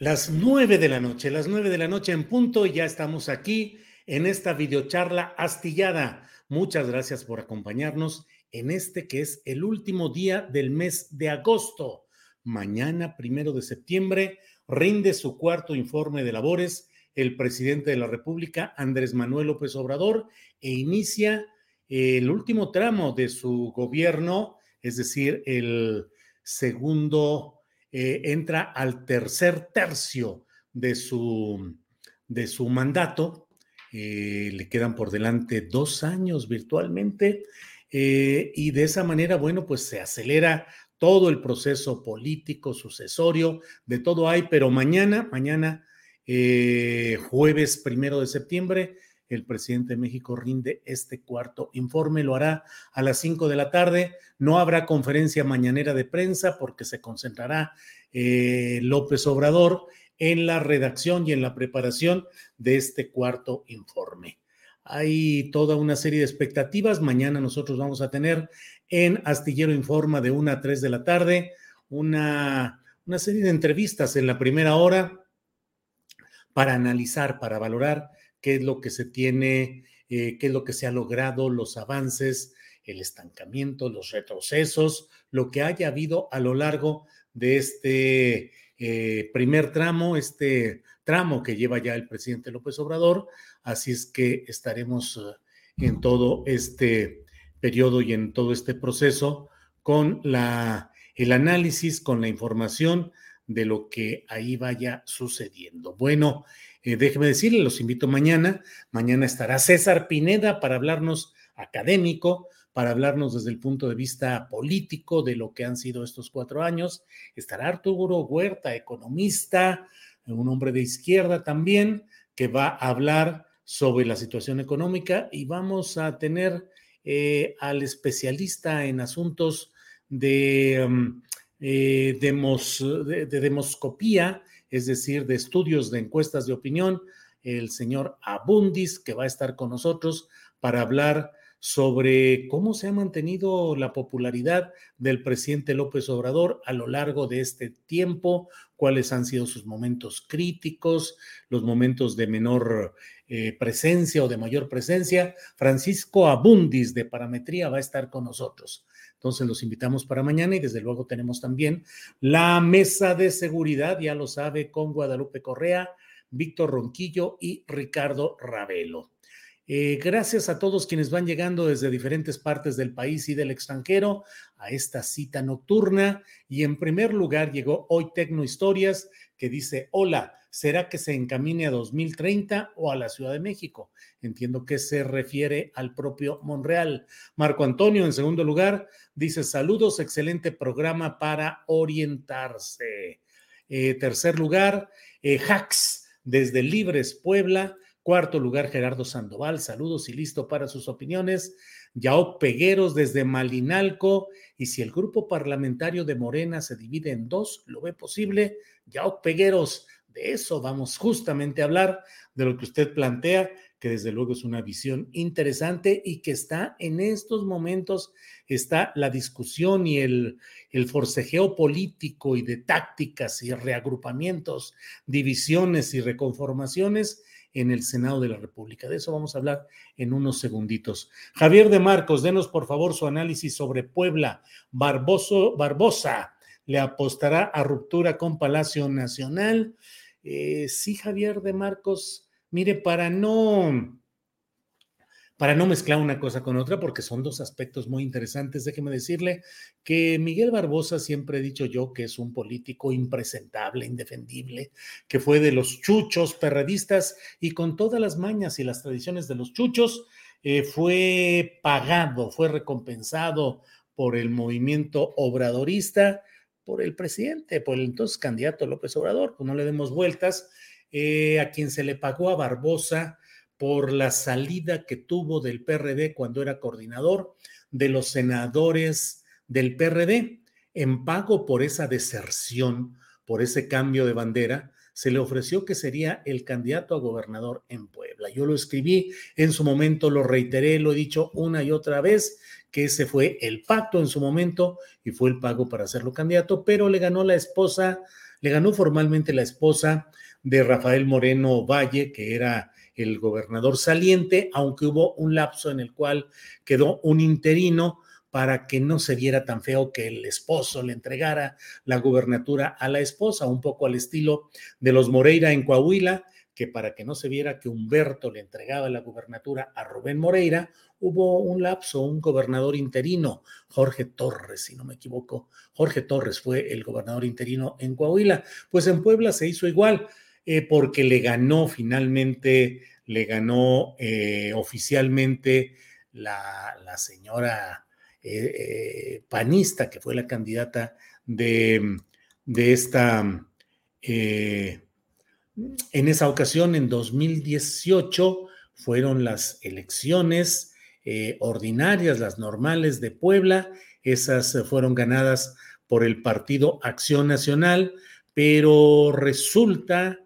Las nueve de la noche, las nueve de la noche en punto, ya estamos aquí en esta videocharla astillada. Muchas gracias por acompañarnos en este que es el último día del mes de agosto. Mañana, primero de septiembre, rinde su cuarto informe de labores el presidente de la República, Andrés Manuel López Obrador, e inicia el último tramo de su gobierno, es decir, el segundo eh, entra al tercer tercio de su, de su mandato. Eh, le quedan por delante dos años virtualmente eh, y de esa manera, bueno, pues se acelera todo el proceso político, sucesorio, de todo hay, pero mañana, mañana, jueves primero de septiembre, el presidente de México rinde este cuarto informe, lo hará a las cinco de la tarde, no habrá conferencia mañanera de prensa porque se concentrará eh, López Obrador en la redacción y en la preparación de este cuarto informe. Hay toda una serie de expectativas. Mañana nosotros vamos a tener en Astillero Informa de 1 a 3 de la tarde una, una serie de entrevistas en la primera hora para analizar, para valorar qué es lo que se tiene, eh, qué es lo que se ha logrado, los avances, el estancamiento, los retrocesos, lo que haya habido a lo largo de este eh, primer tramo, este tramo que lleva ya el presidente López Obrador. Así es que estaremos eh, en todo este periodo y en todo este proceso con la, el análisis, con la información de lo que ahí vaya sucediendo. Bueno, eh, déjeme decirle, los invito mañana. Mañana estará César Pineda para hablarnos académico, para hablarnos desde el punto de vista político de lo que han sido estos cuatro años. Estará Arturo Huerta, economista, un hombre de izquierda también, que va a hablar sobre la situación económica y vamos a tener eh, al especialista en asuntos de, mm, eh, de demoscopía, es decir, de estudios de encuestas de opinión, el señor Abundis, que va a estar con nosotros para hablar sobre cómo se ha mantenido la popularidad del presidente López Obrador a lo largo de este tiempo, cuáles han sido sus momentos críticos, los momentos de menor eh, presencia o de mayor presencia. Francisco Abundis de Parametría va a estar con nosotros. Entonces los invitamos para mañana y desde luego tenemos también la mesa de seguridad, ya lo sabe, con Guadalupe Correa, Víctor Ronquillo y Ricardo Ravelo. Eh, gracias a todos quienes van llegando desde diferentes partes del país y del extranjero a esta cita nocturna. Y en primer lugar llegó hoy Tecno Historias que dice, hola, ¿será que se encamine a 2030 o a la Ciudad de México? Entiendo que se refiere al propio Monreal. Marco Antonio, en segundo lugar, dice, saludos, excelente programa para orientarse. Eh, tercer lugar, eh, desde Libres, Puebla. Cuarto lugar, Gerardo Sandoval. Saludos y listo para sus opiniones. Yao Pegueros desde Malinalco. Y si el grupo parlamentario de Morena se divide en dos, ¿lo ve posible? Yao Pegueros, de eso vamos justamente a hablar, de lo que usted plantea, que desde luego es una visión interesante y que está en estos momentos, está la discusión y el, el forcejeo político y de tácticas y reagrupamientos, divisiones y reconformaciones en el Senado de la República. De eso vamos a hablar en unos segunditos. Javier de Marcos, denos por favor su análisis sobre Puebla. Barboso, Barbosa le apostará a ruptura con Palacio Nacional. Eh, sí, Javier de Marcos, mire, para no para no mezclar una cosa con otra, porque son dos aspectos muy interesantes, déjeme decirle que Miguel Barbosa siempre he dicho yo que es un político impresentable, indefendible, que fue de los chuchos perredistas y con todas las mañas y las tradiciones de los chuchos, eh, fue pagado, fue recompensado por el movimiento obradorista, por el presidente, por el entonces candidato López Obrador, pues no le demos vueltas, eh, a quien se le pagó a Barbosa por la salida que tuvo del PRD cuando era coordinador de los senadores del PRD. En pago por esa deserción, por ese cambio de bandera, se le ofreció que sería el candidato a gobernador en Puebla. Yo lo escribí en su momento, lo reiteré, lo he dicho una y otra vez, que ese fue el pacto en su momento y fue el pago para hacerlo candidato, pero le ganó la esposa, le ganó formalmente la esposa de Rafael Moreno Valle, que era el gobernador saliente, aunque hubo un lapso en el cual quedó un interino para que no se viera tan feo que el esposo le entregara la gubernatura a la esposa, un poco al estilo de los Moreira en Coahuila, que para que no se viera que Humberto le entregaba la gubernatura a Rubén Moreira, hubo un lapso, un gobernador interino, Jorge Torres, si no me equivoco. Jorge Torres fue el gobernador interino en Coahuila. Pues en Puebla se hizo igual. Eh, porque le ganó finalmente, le ganó eh, oficialmente la, señora eh, panista, que fue la candidata de, de esta, en esa ocasión, en 2018, fueron las elecciones ordinarias, las normales de Puebla, esas fueron ganadas por el Partido Acción Nacional, pero resulta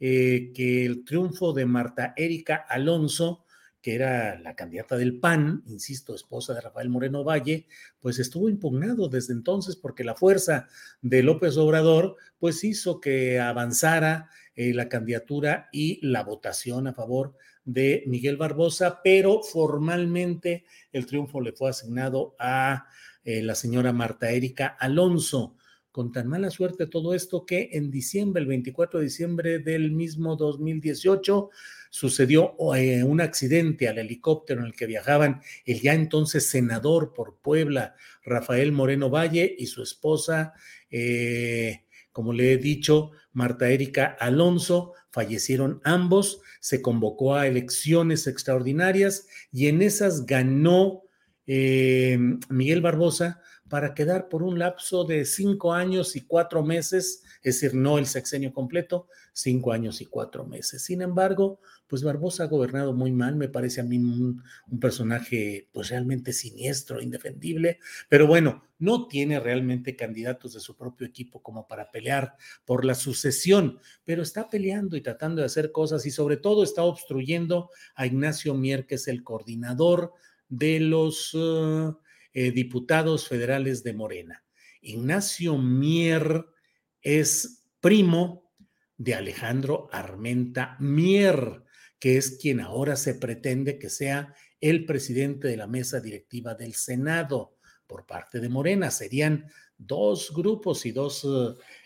eh, que el triunfo de Marta Erika Alonso, que era la candidata del PAN, insisto, esposa de Rafael Moreno Valle, pues estuvo impugnado desde entonces porque la fuerza de López Obrador, pues hizo que avanzara eh, la candidatura y la votación a favor de Miguel Barbosa, pero formalmente el triunfo le fue asignado a eh, la señora Marta Erika Alonso. Con tan mala suerte todo esto que en diciembre, el 24 de diciembre del mismo 2018, sucedió eh, un accidente al helicóptero en el que viajaban el ya entonces senador por Puebla, Rafael Moreno Valle, y su esposa, eh, como le he dicho, Marta Erika Alonso. Fallecieron ambos, se convocó a elecciones extraordinarias y en esas ganó eh, Miguel Barbosa para quedar por un lapso de cinco años y cuatro meses, es decir, no el sexenio completo, cinco años y cuatro meses. Sin embargo, pues Barbosa ha gobernado muy mal, me parece a mí un, personaje pues realmente siniestro, indefendible, pero bueno, no tiene realmente candidatos de su propio equipo como para pelear por la sucesión, pero está peleando y tratando de hacer cosas y sobre todo está obstruyendo a Ignacio Mier, que es el coordinador de los... Uh, eh, diputados federales de Morena. Ignacio Mier es primo de Alejandro Armenta Mier, que es quien ahora se pretende que sea el presidente de la mesa directiva del Senado por parte de Morena. Serían dos grupos y dos,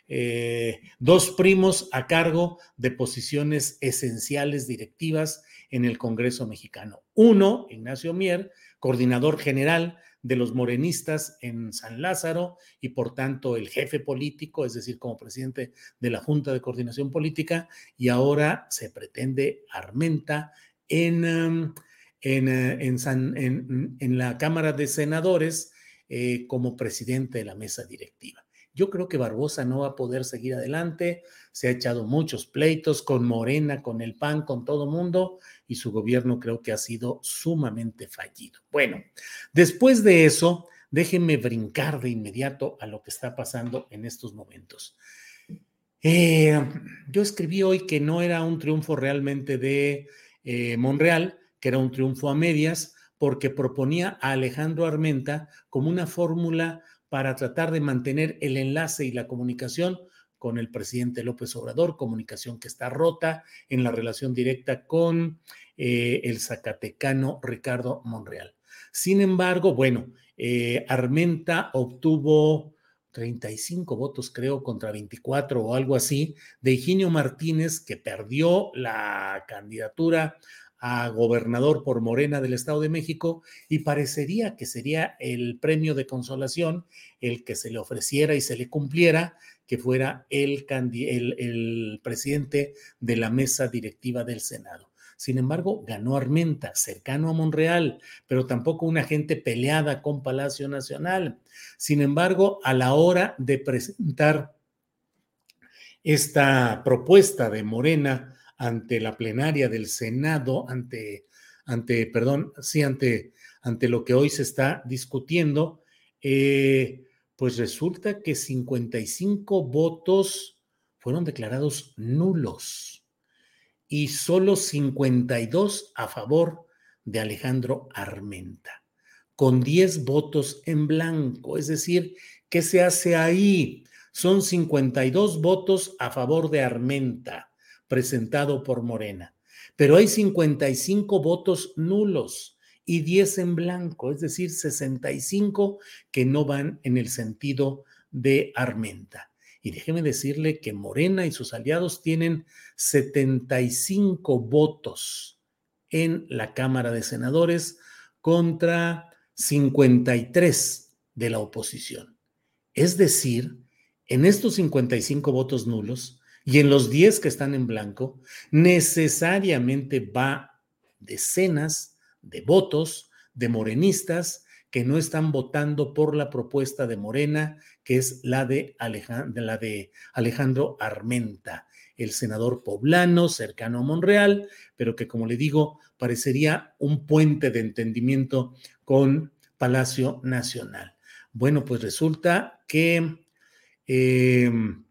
eh, dos primos a cargo de posiciones esenciales directivas en el Congreso mexicano. Uno, Ignacio Mier, coordinador general de los morenistas en San Lázaro y por tanto el jefe político, es decir, como presidente de la Junta de Coordinación Política, y ahora se pretende Armenta en, um, en, eh, en, en, la Cámara de Senadores eh, como presidente de la mesa directiva. Yo creo que Barbosa no va a poder seguir adelante. Se ha echado muchos pleitos con Morena, con el PAN, con todo mundo, y su gobierno creo que ha sido sumamente fallido. Bueno, después de eso, déjenme brincar de inmediato a lo que está pasando en estos momentos. Eh, yo escribí hoy que no era un triunfo realmente de eh, Monreal, que era un triunfo a medias, porque proponía a Alejandro Armenta como una fórmula para tratar de mantener el enlace y la comunicación con el presidente López Obrador, comunicación que está rota en la relación directa con eh, el zacatecano Ricardo Monreal. Sin embargo, bueno, eh, Armenta obtuvo 35 votos, creo, contra 24 o algo así, de Higinio Martínez, que perdió la candidatura a gobernador por Morena del Estado de México y parecería que sería el premio de consolación el que se le ofreciera y se le cumpliera que fuera el, el, el presidente de la mesa directiva del Senado. Sin embargo, ganó Armenta, cercano a Monreal, pero tampoco una gente peleada con Palacio Nacional. Sin embargo, a la hora de presentar esta propuesta de Morena ante la plenaria del Senado, ante, ante, perdón, sí, ante, ante lo que hoy se está discutiendo, eh, pues resulta que 55 votos fueron declarados nulos y solo 52 a favor de Alejandro Armenta, con 10 votos en blanco. Es decir, ¿qué se hace ahí? Son 52 votos a favor de Armenta, presentado por Morena, pero hay 55 votos nulos y 10 en blanco, es decir, 65 que no van en el sentido de Armenta. Y déjeme decirle que Morena y sus aliados tienen 75 votos en la Cámara de Senadores contra 53 de la oposición. Es decir, en estos 55 votos nulos y en los 10 que están en blanco, necesariamente va decenas de votos de morenistas que no están votando por la propuesta de Morena, que es la de, la de Alejandro Armenta, el senador poblano cercano a Monreal, pero que, como le digo, parecería un puente de entendimiento con Palacio Nacional. Bueno, pues resulta que... Em,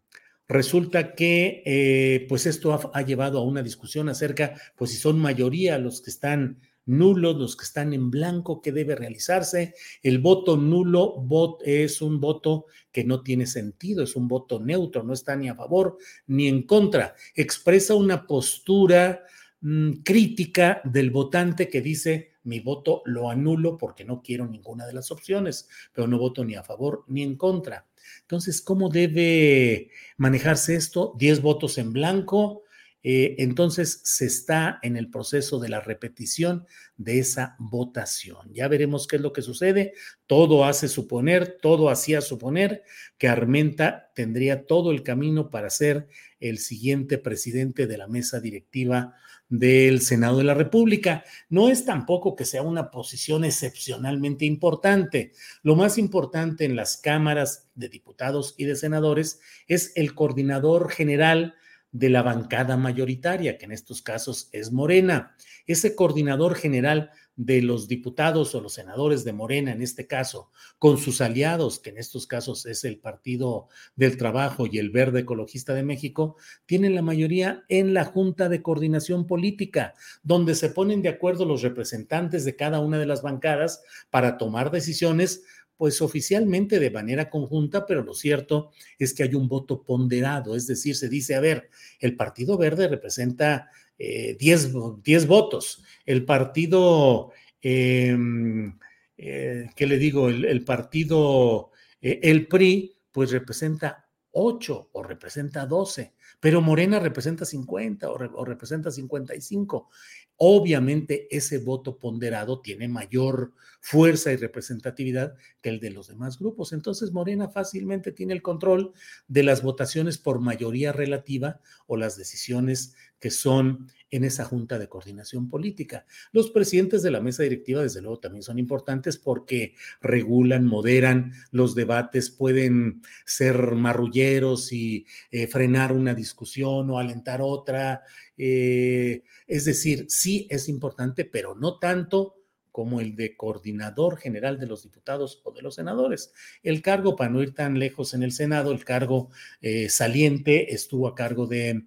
resulta que eh, pues esto ha, llevado a una discusión acerca, pues si son mayoría los que están nulos, los que están en blanco, que debe realizarse. El voto nulo es un voto que no tiene sentido, es un voto neutro, no está ni a favor ni en contra. Expresa una postura mm, crítica del votante que dice, mi voto lo anulo porque no quiero ninguna de las opciones, pero no voto ni a favor ni en contra. Entonces, ¿cómo debe manejarse esto? Diez votos en blanco, eh, entonces se está en el proceso de la repetición de esa votación. Ya veremos qué es lo que sucede. Todo hace suponer, todo hacía suponer que Armenta tendría todo el camino para ser el siguiente presidente de la mesa directiva del Senado de la República. No es tampoco que sea una posición excepcionalmente importante. Lo más importante en las cámaras de diputados y de senadores es el coordinador general de la bancada mayoritaria, que en estos casos es Morena. Ese coordinador general de los diputados o los senadores de Morena, en este caso, con sus aliados, que en estos casos es el Partido del Trabajo y el Verde Ecologista de México, tienen la mayoría en la Junta de Coordinación Política, donde se ponen de acuerdo los representantes de cada una de las bancadas para tomar decisiones pues oficialmente de manera conjunta, pero lo cierto es que hay un voto ponderado, es decir, se dice, a ver, el Partido Verde representa 10 eh, votos, el Partido, em, eh, ¿qué le digo? El, partido, eh, el PRI, pues representa 8 o representa 12, pero Morena representa 50 o, o representa 55. Obviamente ese voto ponderado tiene mayor fuerza y representatividad que el de los demás grupos. Entonces Morena fácilmente tiene el control de las votaciones por mayoría relativa o las decisiones que son en esa junta de coordinación política. Los presidentes de la mesa directiva, desde luego, también son importantes porque regulan, moderan los debates, pueden ser marrulleros y eh, frenar una discusión o alentar otra. Eh, es decir, sí es importante, pero no tanto como el de coordinador general de los diputados o de los senadores. El cargo, para no ir tan lejos en el Senado, el cargo eh, saliente estuvo a cargo de,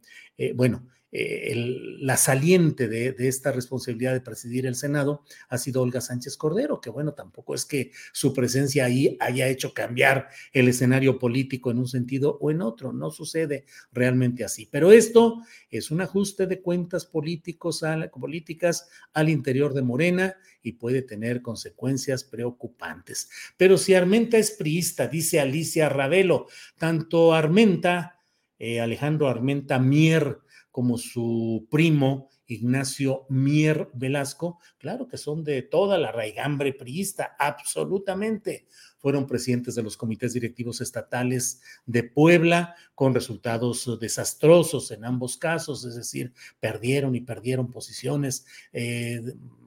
bueno, eh, la saliente de, esta responsabilidad de presidir el Senado ha sido Olga Sánchez Cordero, que bueno, tampoco es que su presencia ahí haya hecho cambiar el escenario político en un sentido o en otro, no sucede realmente así. Pero esto es un ajuste de cuentas políticos políticas al interior de Morena y puede tener consecuencias preocupantes. Pero si Armenta es priista, dice Alicia Ravelo, tanto Armenta, eh, Alejandro Armenta Mier, como su primo Ignacio Mier Velasco, claro que son de toda la raigambre priista, absolutamente. Fueron presidentes de los comités directivos estatales de Puebla con resultados desastrosos en ambos casos, es decir, perdieron y perdieron posiciones. Eh,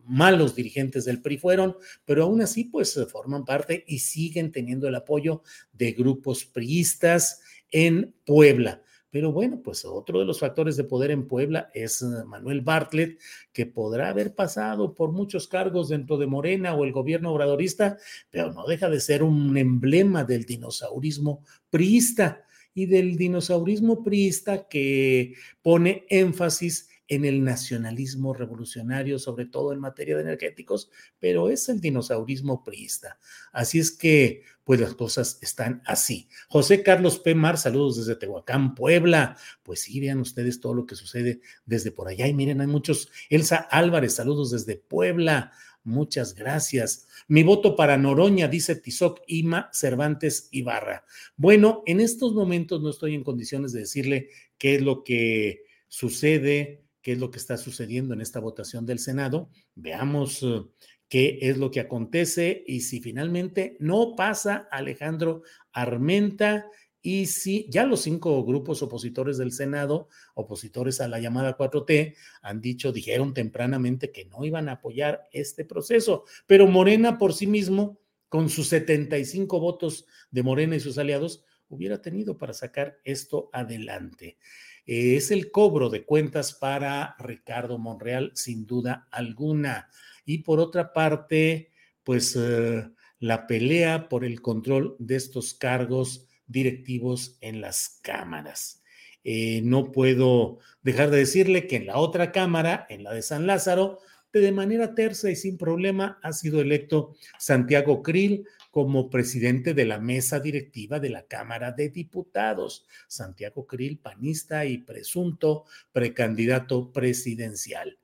malos dirigentes del PRI fueron, pero aún así pues forman parte y siguen teniendo el apoyo de grupos priistas en Puebla. Pero bueno, pues otro de los factores de poder en Puebla es eh, Manuel Bartlett, que podrá haber pasado por muchos cargos dentro de Morena o el gobierno obradorista, pero no deja de ser un emblema del dinosaurismo priista y del dinosaurismo priista que pone énfasis en el nacionalismo revolucionario, sobre todo en materia de energéticos, pero es el dinosaurismo priista. Así es que, pues las cosas están así. José Carlos P. Mar, saludos desde Tehuacán, Puebla. Pues sí, vean ustedes todo lo que sucede desde por allá. Y miren, hay muchos. Elsa Álvarez, saludos desde Puebla. Muchas gracias. Mi voto para Noroña, dice Tizoc Ima Cervantes Ibarra. Bueno, en estos momentos no estoy en condiciones de decirle qué es lo que sucede qué es lo que está sucediendo en esta votación del Senado. Veamos eh, qué es lo que acontece y si finalmente no pasa Alejandro Armenta y si ya los cinco grupos opositores del Senado, opositores a la llamada 4T, han dicho, dijeron tempranamente que no iban a apoyar este proceso, pero Morena por sí mismo, con sus 75 votos de Morena y sus aliados, hubiera tenido para sacar esto adelante. Eh, es el cobro de cuentas para Ricardo Monreal, sin duda alguna. Y por otra parte, pues eh, la pelea por el control de estos cargos directivos en las cámaras. Eh, no puedo dejar de decirle que en la otra cámara, en la de San Lázaro, de manera tersa y sin problema ha sido electo Santiago Krill como presidente de la mesa directiva de la Cámara de Diputados. Santiago Krill, panista y presunto precandidato presidencial.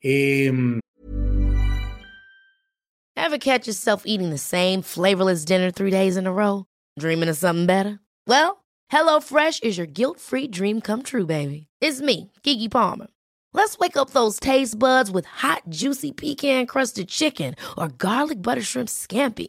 Eh, Ever catch yourself eating the same flavorless dinner three days in a row? Dreaming of something better? Well, HelloFresh is your guilt-free dream come true, baby. It's me, Kiki Palmer. Let's wake up those taste buds with hot, juicy pecan crusted chicken or garlic butter shrimp scampi.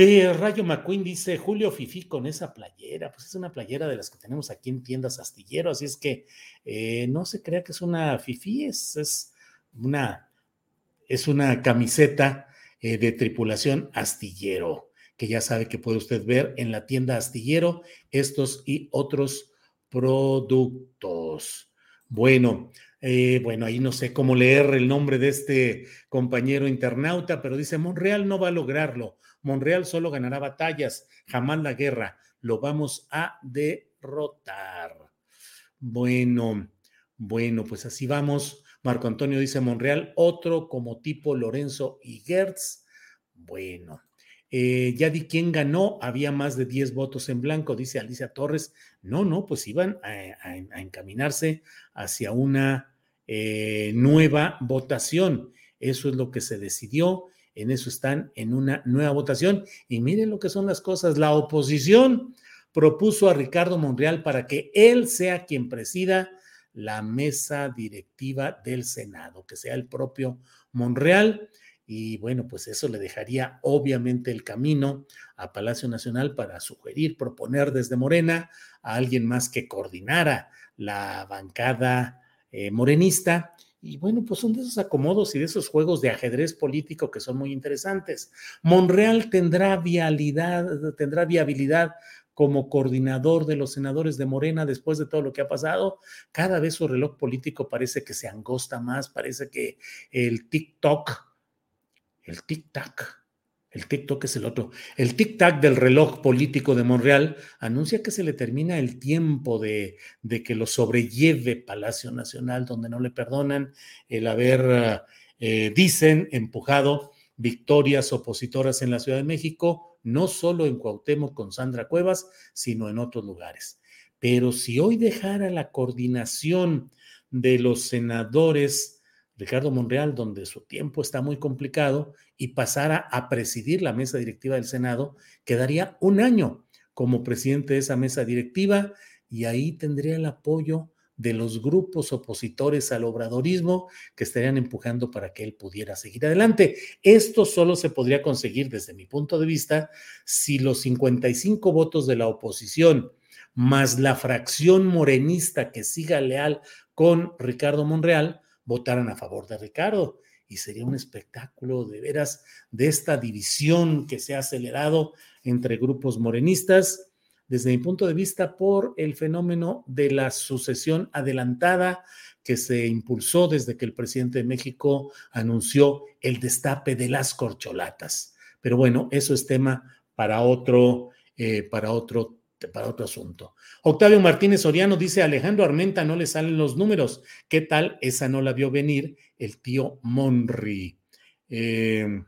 Eh, Rayo McQueen dice, Julio Fifi con esa playera, pues es una playera de las que tenemos aquí en tiendas astillero, así es que eh, no se crea que es una Fifi, es, una, es una camiseta eh, de tripulación astillero, que ya sabe que puede usted ver en la tienda astillero estos y otros productos. Bueno, bueno, ahí no sé cómo leer el nombre de este compañero internauta, pero dice, Monreal no va a lograrlo. Monreal solo ganará batallas, jamás la guerra. Lo vamos a derrotar. Bueno, bueno, pues así vamos. Marco Antonio dice Monreal, otro como tipo Lorenzo y Gertz. Bueno, eh, ya di quién ganó, había más de 10 votos en blanco, dice Alicia Torres. No, no, pues iban a, encaminarse hacia una eh, nueva votación. Eso es lo que se decidió en eso están en una nueva votación. Y miren lo que son las cosas. La oposición propuso a Ricardo Monreal para que él sea quien presida la mesa directiva del Senado, que sea el propio Monreal. Y bueno, pues eso le dejaría obviamente el camino a Palacio Nacional para sugerir, proponer desde Morena a alguien más que coordinara la bancada eh, morenista. Y bueno, pues son de esos acomodos y de esos juegos de ajedrez político que son muy interesantes. Monreal tendrá vialidad, tendrá viabilidad como coordinador de los senadores de Morena después de todo lo que ha pasado. Cada vez su reloj político parece que se angosta más, parece que el TikTok el tic-tac, el TikTok es el otro, el tic-tac del reloj político de Monreal anuncia que se le termina el tiempo de, de, que lo sobrelleve Palacio Nacional, donde no le perdonan el haber, eh, dicen, empujado victorias opositoras en la Ciudad de México, no solo en Cuauhtémoc con Sandra Cuevas, sino en otros lugares. Pero si hoy dejara la coordinación de los senadores Ricardo Monreal, donde su tiempo está muy complicado, y pasara a presidir la mesa directiva del Senado, quedaría un año como presidente de esa mesa directiva y ahí tendría el apoyo de los grupos opositores al obradorismo que estarían empujando para que él pudiera seguir adelante. Esto solo se podría conseguir desde mi punto de vista si los 55 votos de la oposición más la fracción morenista que siga leal con Ricardo Monreal votaran a favor de Ricardo. Y sería un espectáculo de veras de esta división que se ha acelerado entre grupos morenistas, desde mi punto de vista, por el fenómeno de la sucesión adelantada que se impulsó desde que el presidente de México anunció el destape de las corcholatas. Pero bueno, eso es tema para otro, eh, para otro para otro asunto. Octavio Martínez Soriano dice, Alejandro Armenta no le salen los números. ¿Qué tal? Esa no la vio venir el tío Monri. Eh,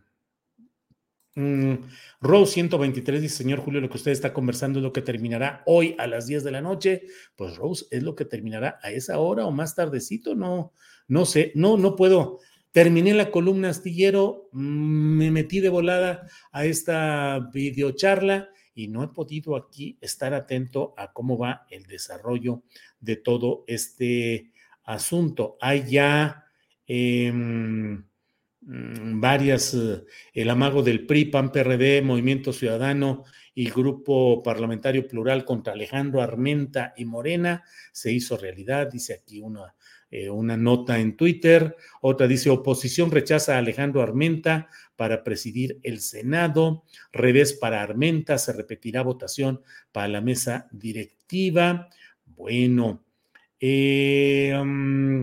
mm, Rose 123 dice, señor Julio, lo que usted está conversando es lo que terminará hoy a las 10 de la noche. Pues Rose, ¿es lo que terminará a esa hora o más tardecito? No, no sé, no, no puedo. Terminé la columna astillero, mm, me metí de volada a esta videocharla y no he podido aquí estar atento a cómo va el desarrollo de todo este asunto. Hay ya em, mm, varias, eh, el amago del PRI, PAN, PRD, Movimiento Ciudadano y Grupo Parlamentario Plural contra Alejandro Armenta y Morena se hizo realidad, dice aquí una eh, una nota en Twitter. Otra dice, oposición rechaza a Alejandro Armenta para presidir el Senado. Revés para Armenta, se repetirá votación para la mesa directiva. Bueno, mm,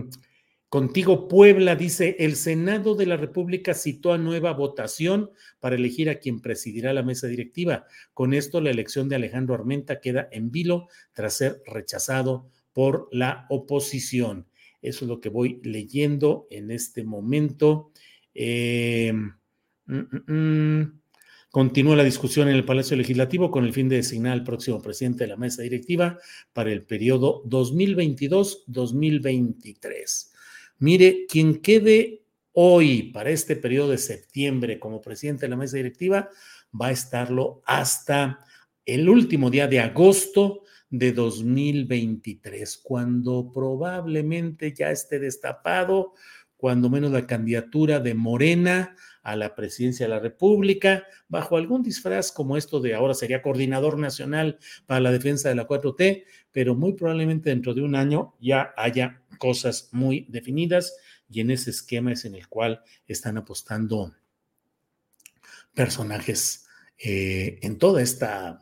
Contigo Puebla dice, el Senado de la República citó a nueva votación para elegir a quien presidirá la mesa directiva. Con esto, la elección de Alejandro Armenta queda en vilo tras ser rechazado por la oposición. Eso es lo que voy leyendo en este momento. Eh, mm, mm, mm. Continúa la discusión en el Palacio Legislativo con el fin de designar al próximo presidente de la mesa directiva para el periodo 2022-2023. Mire, quien quede hoy para este periodo de septiembre como presidente de la mesa directiva va a estarlo hasta el último día de agosto de 2023, cuando probablemente ya esté destapado, cuando menos la candidatura de Morena a la presidencia de la República, bajo algún disfraz como esto de ahora sería coordinador nacional para la defensa de la 4T, pero muy probablemente dentro de un año ya haya cosas muy definidas y en ese esquema es en el cual están apostando personajes eh, en toda esta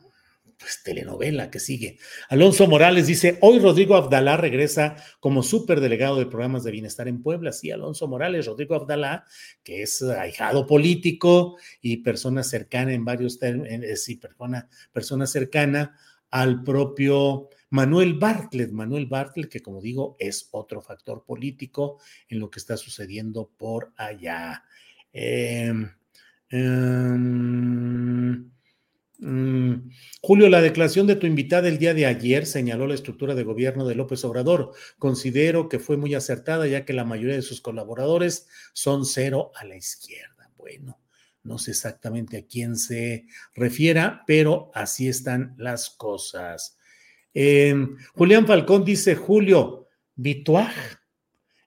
pues, telenovela que sigue. Alonso Morales dice, hoy Rodrigo Abdalá regresa como superdelegado de programas de bienestar en Puebla. Sí, Alonso Morales, Rodrigo Abdalá, que es ahijado político y persona cercana en varios términos, sí, persona, persona cercana al propio Manuel Bartlett. Manuel Bartlett, que como digo, es otro factor político en lo que está sucediendo por allá. Eh, Mm, Julio, la declaración de tu invitada el día de ayer señaló la estructura de gobierno de López Obrador. Considero que fue muy acertada ya que la mayoría de sus colaboradores son cero a la izquierda. Bueno, no sé exactamente a quién se refiera, pero así están las cosas. Em, Julián Falcón dice, Julio, Vituaj,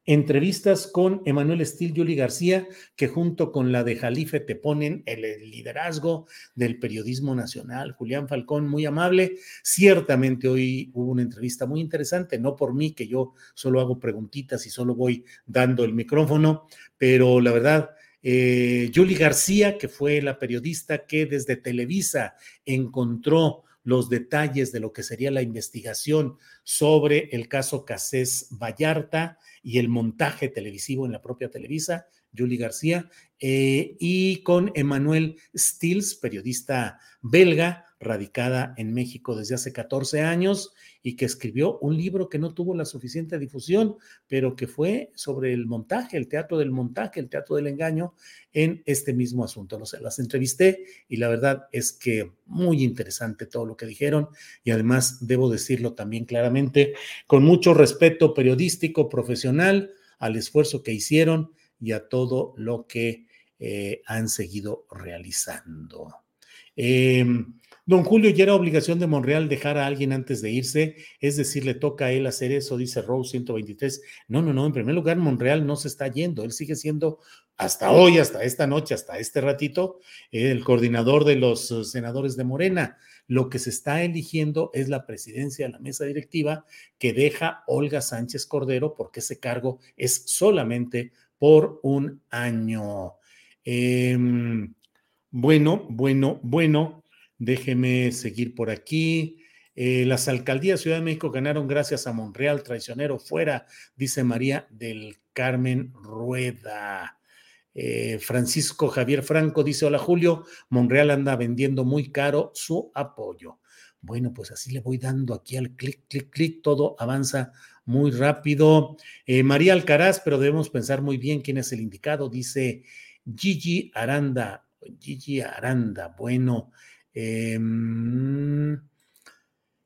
entrevistas con Emanuel Estil, Yuli García, que junto con la de Jalife te ponen el liderazgo del periodismo nacional. Julián Falcón, muy amable. Ciertamente hoy hubo una entrevista muy interesante, no por mí, que yo solo hago preguntitas y solo voy dando el micrófono, pero la verdad, eh, Yuli García, que fue la periodista que desde Televisa encontró los detalles de lo que sería la investigación sobre el caso Casés Vallarta y el montaje televisivo en la propia Televisa, Julie García, eh, y con Emanuel Stills, periodista belga, radicada en México desde hace 14 años y que escribió un libro que no tuvo la suficiente difusión, pero que fue sobre el montaje, el teatro del montaje, el teatro del engaño en este mismo asunto. No las entrevisté y la verdad es que muy interesante todo lo que dijeron y además debo decirlo también claramente, con mucho respeto periodístico, profesional, al esfuerzo que hicieron y a todo lo que eh, han seguido realizando. Eh, Don Julio, ya era obligación de Monreal dejar a alguien antes de irse, es decir, le toca a él hacer eso, dice Rose 123. No, no, no, en primer lugar, Monreal no se está yendo, él sigue siendo hasta hoy, hasta esta noche, hasta este ratito, el coordinador de los eh, senadores de Morena. Lo que se está eligiendo es la presidencia de la mesa directiva que deja Olga Sánchez Cordero porque ese cargo es solamente por un año. Em, bueno, bueno, bueno. Déjeme seguir por aquí. Eh, las alcaldías de Ciudad de México ganaron gracias a Monreal, traicionero fuera, dice María del Carmen Rueda. Eh, Francisco Javier Franco dice: Hola Julio, Monreal anda vendiendo muy caro su apoyo. Bueno, pues así le voy dando aquí al clic, clic, clic, todo avanza muy rápido. Eh, María Alcaraz, pero debemos pensar muy bien quién es el indicado, dice Gigi Aranda. Gigi Aranda, bueno, Em,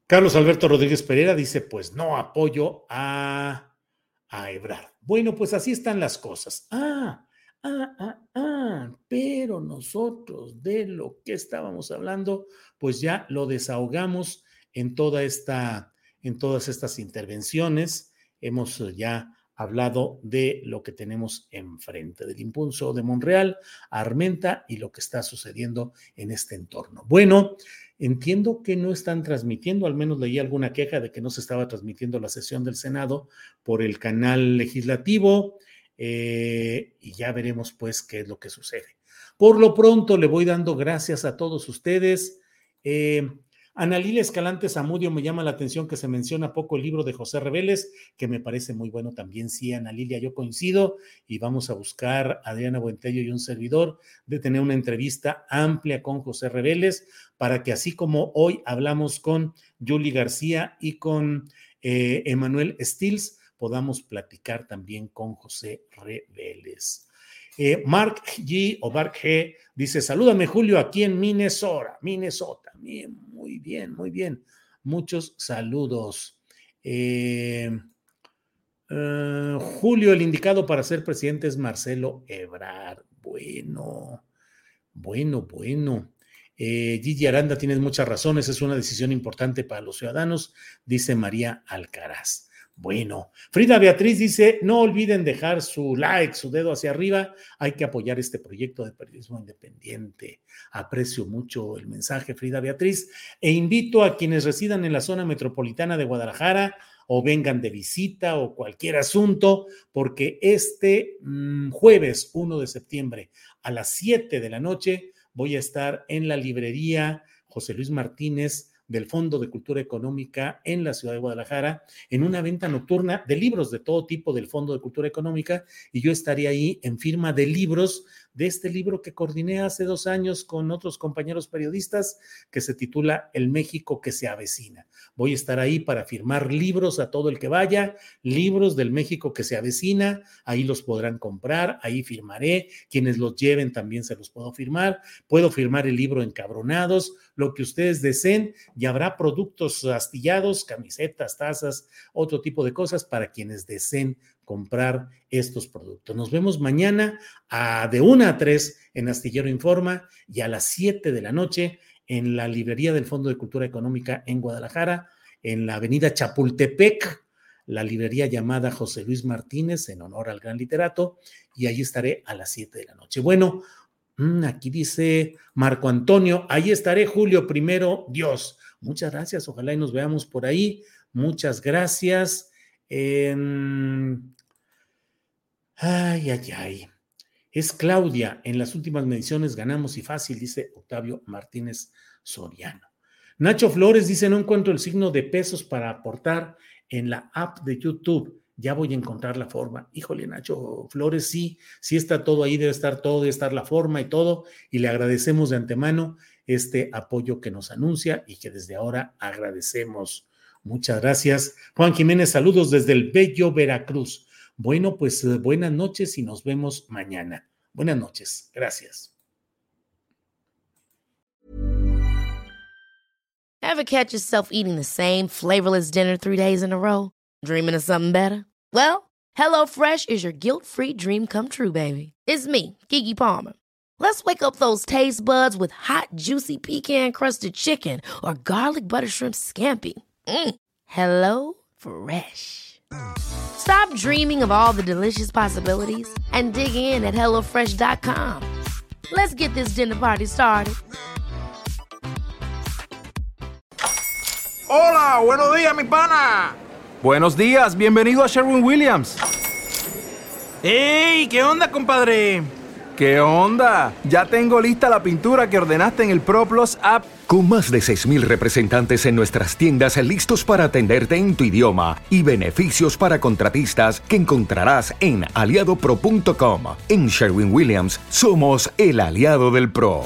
Carlos Alberto Rodríguez Pereira dice, pues no apoyo a, a Ebrard. Bueno, pues así están las cosas. Ah, ah, ah, ah, pero nosotros de lo que estábamos hablando, pues ya lo desahogamos en toda esta, en todas estas intervenciones. Hemos ya hablado de lo que tenemos enfrente, del impulso de Monreal, Armenta y lo que está sucediendo en este entorno. Bueno, entiendo que no están transmitiendo, al menos leí alguna queja de que no se estaba transmitiendo la sesión del Senado por el canal legislativo eh, y ya veremos pues qué es lo que sucede. Por lo pronto le voy dando gracias a todos ustedes. Eh, Ana Lilia Escalante Zamudio, me llama la atención que se menciona poco el libro de José Reveles, que me parece muy bueno también. Sí, Ana Lilia, yo coincido y vamos a buscar a Adriana Buentello y un servidor de tener una entrevista amplia con José Reveles para que así como hoy hablamos con Julie García y con eh, Emanuel Stills, podamos platicar también con José Reveles. Eh, Mark G o Mark G dice: Salúdame, Julio, aquí en Minnesota, Minnesota. Muy bien, muy bien. Muchos saludos. Eh, eh, Julio, el indicado para ser presidente es Marcelo Ebrard. Bueno, bueno, bueno. Eh, Gigi Aranda, tienes muchas razones, es una decisión importante para los ciudadanos, dice María Alcaraz. Bueno, Frida Beatriz dice, no olviden dejar su like, su dedo hacia arriba, hay que apoyar este proyecto de periodismo independiente. Aprecio mucho el mensaje, Frida Beatriz, e invito a quienes residan en la zona metropolitana de Guadalajara o vengan de visita o cualquier asunto, porque este mm, jueves 1 de septiembre a las 7 de la noche voy a estar en la librería José Luis Martínez del Fondo de Cultura Económica en la ciudad de Guadalajara en una venta nocturna de libros de todo tipo del Fondo de Cultura Económica y yo estaría ahí en firma de libros de este libro que coordiné hace dos años con otros compañeros periodistas que se titula El México que se avecina. Voy a estar ahí para firmar libros a todo el que vaya, libros del México que se avecina, ahí los podrán comprar, ahí firmaré, quienes los lleven también se los puedo firmar, puedo firmar el libro Encabronados, lo que ustedes deseen y habrá productos astillados, camisetas, tazas, otro tipo de cosas para quienes deseen comprar estos productos. Nos vemos mañana a, de 1 a 3 en Astillero Informa y a las 7 de la noche en la librería del Fondo de Cultura Económica en Guadalajara, en la avenida Chapultepec, la librería llamada José Luis Martínez en honor al gran literato, y ahí estaré a las 7 de la noche. Bueno, mm, aquí dice Marco Antonio, ahí estaré Julio primero, Dios. Muchas gracias, ojalá y nos veamos por ahí. Muchas gracias. ay, ay, ay. Es Claudia, en las últimas mediciones ganamos y fácil, dice Octavio Martínez Soriano. Nacho Flores dice, no encuentro el signo de pesos para aportar en la app de YouTube. Ya voy a encontrar la forma. Híjole, Nacho Flores, sí, sí está todo ahí, debe estar todo, debe estar la forma y todo. Y le agradecemos de antemano este apoyo que nos anuncia y que desde ahora agradecemos. Muchas gracias. Juan Jiménez, saludos desde el Bello Veracruz. Bueno, pues eh, buenas noches y nos vemos mañana. Buenas noches. Gracias. Ever catch yourself eating the same flavorless dinner three days in a row? Dreaming of something better? Well, HelloFresh is your guilt-free dream come true, baby. It's me, Kiki Palmer. Let's wake up those taste buds with hot, juicy pecan-crusted chicken or garlic butter shrimp scampi. Mm. Hello Fresh. Stop dreaming of all the delicious possibilities and dig in at HelloFresh.com. Let's get this dinner party started. Hola, buenos días, mi pana. Buenos días, bienvenido a Sherwin Williams. ¡Ey! ¿Qué onda, compadre? ¿Qué onda? Ya tengo lista la pintura que ordenaste en el ProPlus app. Con más de 6.000 representantes en nuestras tiendas listos para atenderte en tu idioma y beneficios para contratistas que encontrarás en aliadopro.com. En Sherwin Williams somos el aliado del PRO.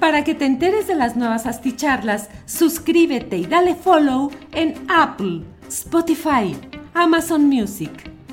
Para que te enteres de las nuevas asticharlas, suscríbete y dale follow en Apple, Spotify, Amazon Music,